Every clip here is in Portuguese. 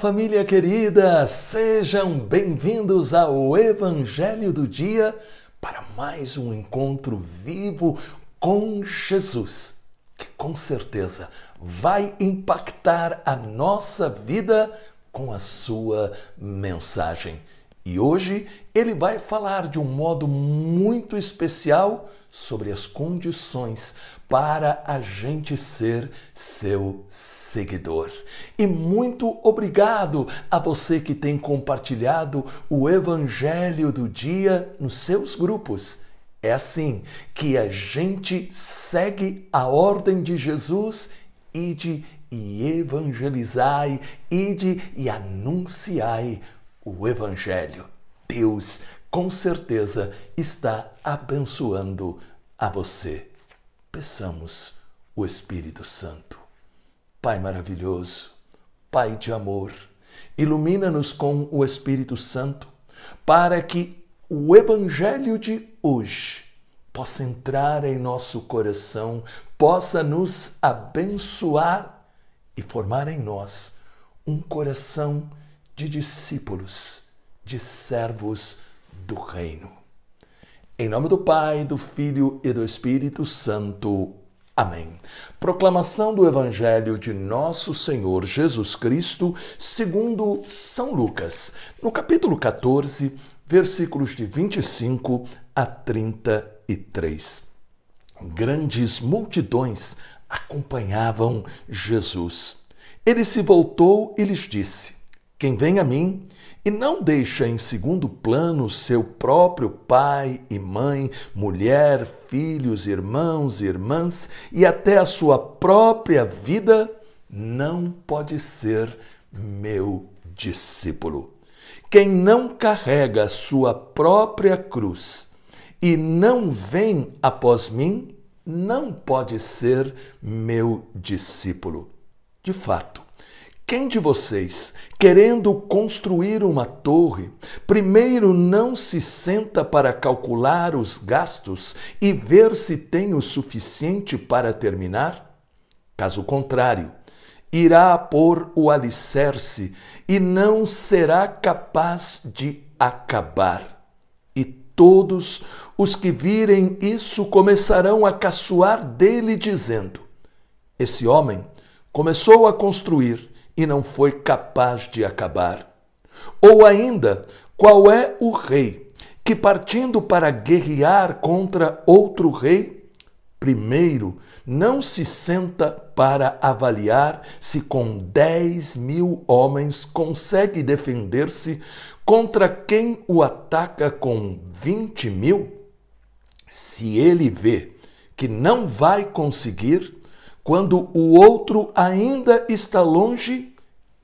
família querida! Sejam bem-vindos ao Evangelho do Dia para mais um encontro vivo com Jesus, que com certeza vai impactar a nossa vida com a sua mensagem. E hoje ele vai falar de um modo muito especial sobre as condições para a gente ser seu seguidor. E muito obrigado a você que tem compartilhado o Evangelho do Dia nos seus grupos. É assim que a gente segue a ordem de Jesus e de e evangelizai, ide e anunciai o Evangelho. Deus, com certeza, está abençoando a você. Peçamos o Espírito Santo. Pai maravilhoso, Pai de amor, ilumina-nos com o Espírito Santo para que o Evangelho de hoje possa entrar em nosso coração, possa nos abençoar e formar em nós um coração de discípulos, de servos do Reino. Em nome do Pai, do Filho e do Espírito Santo. Amém. Proclamação do Evangelho de Nosso Senhor Jesus Cristo, segundo São Lucas, no capítulo 14, versículos de 25 a 33. Grandes multidões acompanhavam Jesus. Ele se voltou e lhes disse: quem vem a mim e não deixa em segundo plano seu próprio pai e mãe, mulher, filhos, irmãos e irmãs e até a sua própria vida, não pode ser meu discípulo. Quem não carrega a sua própria cruz e não vem após mim, não pode ser meu discípulo. De fato, quem de vocês, querendo construir uma torre, primeiro não se senta para calcular os gastos e ver se tem o suficiente para terminar? Caso contrário, irá pôr o alicerce e não será capaz de acabar. E todos os que virem isso começarão a caçoar dele, dizendo: Esse homem começou a construir e não foi capaz de acabar? Ou ainda, qual é o rei que, partindo para guerrear contra outro rei, primeiro não se senta para avaliar se com dez mil homens consegue defender-se contra quem o ataca com vinte mil? Se ele vê que não vai conseguir, quando o outro ainda está longe,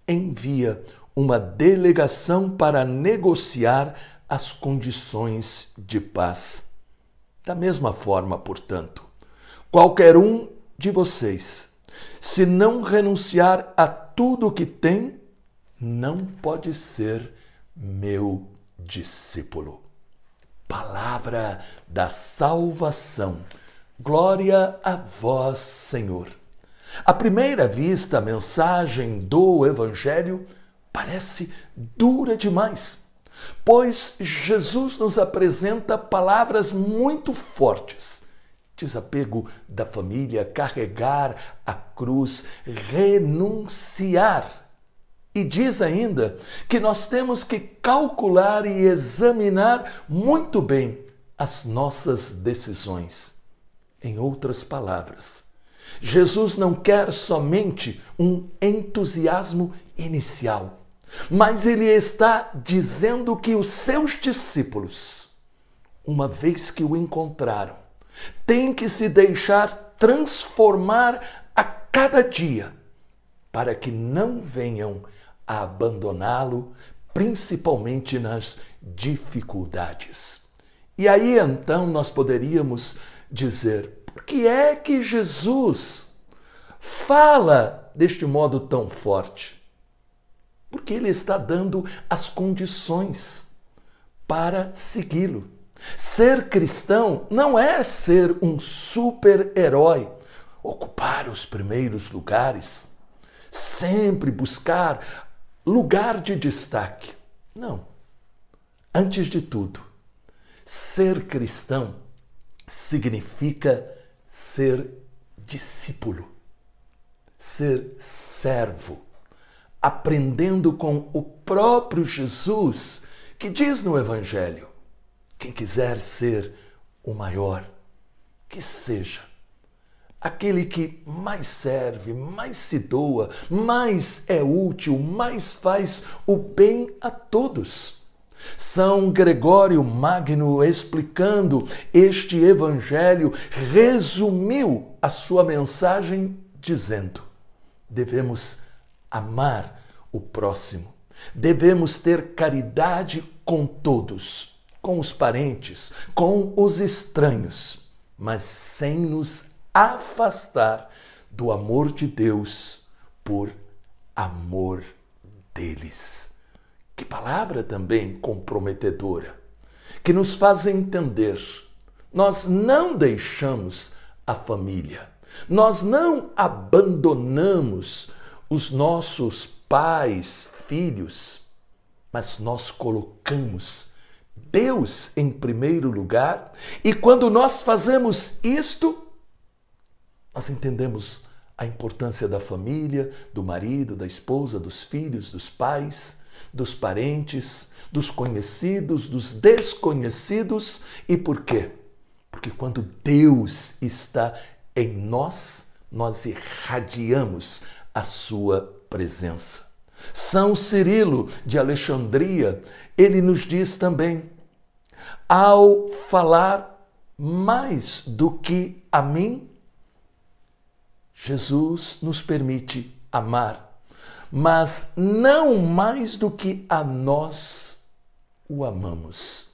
envia uma delegação para negociar as condições de paz. Da mesma forma, portanto, qualquer um de vocês, se não renunciar a tudo o que tem, não pode ser meu discípulo. Palavra da salvação. Glória a vós, Senhor. À primeira vista, a mensagem do Evangelho parece dura demais, pois Jesus nos apresenta palavras muito fortes. Desapego da família, carregar a cruz, renunciar. E diz ainda que nós temos que calcular e examinar muito bem as nossas decisões. Em outras palavras, Jesus não quer somente um entusiasmo inicial, mas ele está dizendo que os seus discípulos, uma vez que o encontraram, têm que se deixar transformar a cada dia, para que não venham a abandoná-lo, principalmente nas dificuldades. E aí então nós poderíamos dizer: por que é que Jesus fala deste modo tão forte? Porque ele está dando as condições para segui-lo. Ser cristão não é ser um super-herói, ocupar os primeiros lugares, sempre buscar lugar de destaque. Não. Antes de tudo, ser cristão significa ser discípulo, ser servo, aprendendo com o próprio Jesus, que diz no Evangelho: quem quiser ser o maior, que seja aquele que mais serve, mais se doa, mais é útil, mais faz o bem a todos. São Gregório Magno, explicando este evangelho, resumiu a sua mensagem dizendo: devemos amar o próximo, devemos ter caridade com todos, com os parentes, com os estranhos, mas sem nos afastar do amor de Deus por amor deles. Que palavra também comprometedora, que nos faz entender. Nós não deixamos a família, nós não abandonamos os nossos pais, filhos, mas nós colocamos Deus em primeiro lugar, e quando nós fazemos isto, nós entendemos a importância da família, do marido, da esposa, dos filhos, dos pais, dos parentes, dos conhecidos, dos desconhecidos. E por quê? Porque quando Deus está em nós, nós irradiamos a sua presença. São Cirilo de Alexandria, ele nos diz também: ao falar mais do que a mim, Jesus nos permite amar, mas não mais do que a nós o amamos.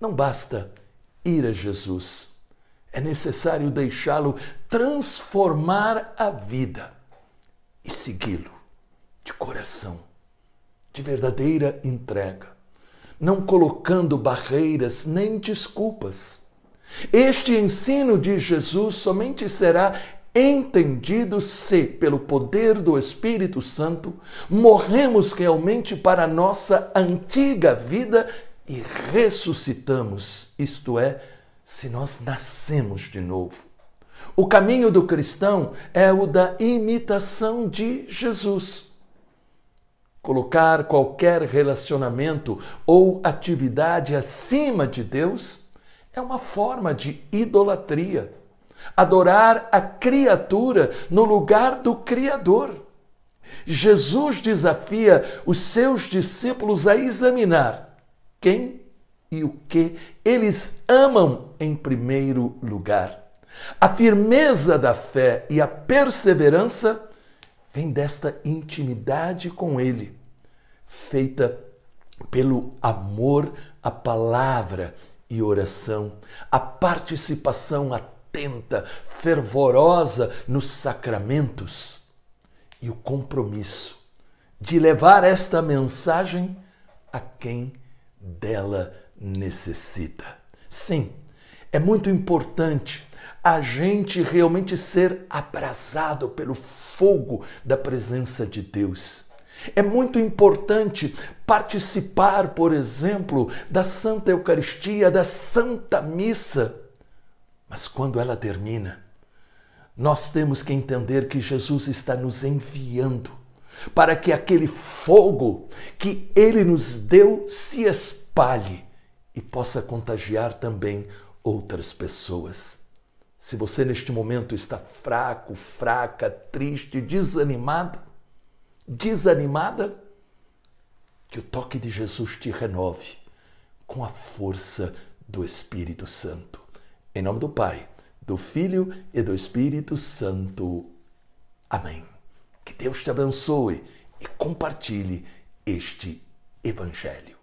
Não basta ir a Jesus, é necessário deixá-lo transformar a vida e segui-lo de coração, de verdadeira entrega, não colocando barreiras nem desculpas. Este ensino de Jesus somente será entendido se, pelo poder do Espírito Santo, morremos realmente para a nossa antiga vida e ressuscitamos, isto é, se nós nascemos de novo. O caminho do cristão é o da imitação de Jesus. Colocar qualquer relacionamento ou atividade acima de Deus é uma forma de idolatria adorar a criatura no lugar do Criador. Jesus desafia os seus discípulos a examinar quem e o que eles amam em primeiro lugar. A firmeza da fé e a perseverança vem desta intimidade com Ele, feita pelo amor à palavra e oração, a participação ativa atenta, fervorosa nos sacramentos e o compromisso de levar esta mensagem a quem dela necessita. Sim, é muito importante a gente realmente ser abrasado pelo fogo da presença de Deus. É muito importante participar, por exemplo, da Santa Eucaristia, da Santa Missa mas quando ela termina, nós temos que entender que Jesus está nos enviando para que aquele fogo que ele nos deu se espalhe e possa contagiar também outras pessoas. Se você neste momento está fraco, fraca, triste, desanimado, desanimada, que o toque de Jesus te renove com a força do Espírito Santo. Em nome do Pai, do Filho e do Espírito Santo. Amém. Que Deus te abençoe e compartilhe este Evangelho.